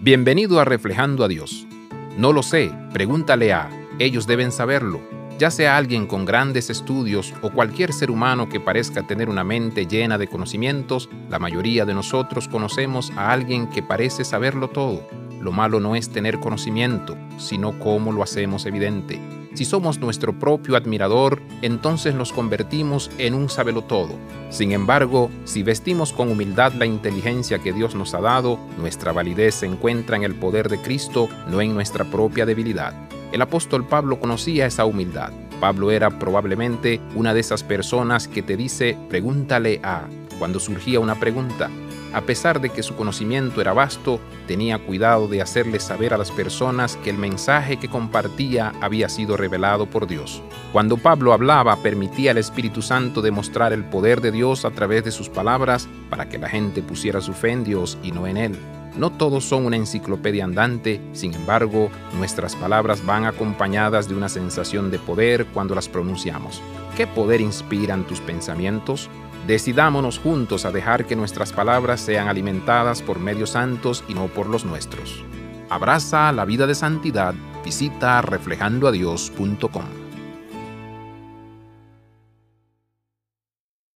Bienvenido a Reflejando a Dios. No lo sé, pregúntale a, ellos deben saberlo, ya sea alguien con grandes estudios o cualquier ser humano que parezca tener una mente llena de conocimientos, la mayoría de nosotros conocemos a alguien que parece saberlo todo. Lo malo no es tener conocimiento, sino cómo lo hacemos evidente. Si somos nuestro propio admirador, entonces nos convertimos en un todo. Sin embargo, si vestimos con humildad la inteligencia que Dios nos ha dado, nuestra validez se encuentra en el poder de Cristo, no en nuestra propia debilidad. El apóstol Pablo conocía esa humildad. Pablo era probablemente una de esas personas que te dice, pregúntale a, cuando surgía una pregunta. A pesar de que su conocimiento era vasto, tenía cuidado de hacerle saber a las personas que el mensaje que compartía había sido revelado por Dios. Cuando Pablo hablaba, permitía al Espíritu Santo demostrar el poder de Dios a través de sus palabras para que la gente pusiera su fe en Dios y no en él. No todos son una enciclopedia andante, sin embargo, nuestras palabras van acompañadas de una sensación de poder cuando las pronunciamos. ¿Qué poder inspiran tus pensamientos? Decidámonos juntos a dejar que nuestras palabras sean alimentadas por medios santos y no por los nuestros. Abraza la vida de santidad. Visita reflejandoadios.com.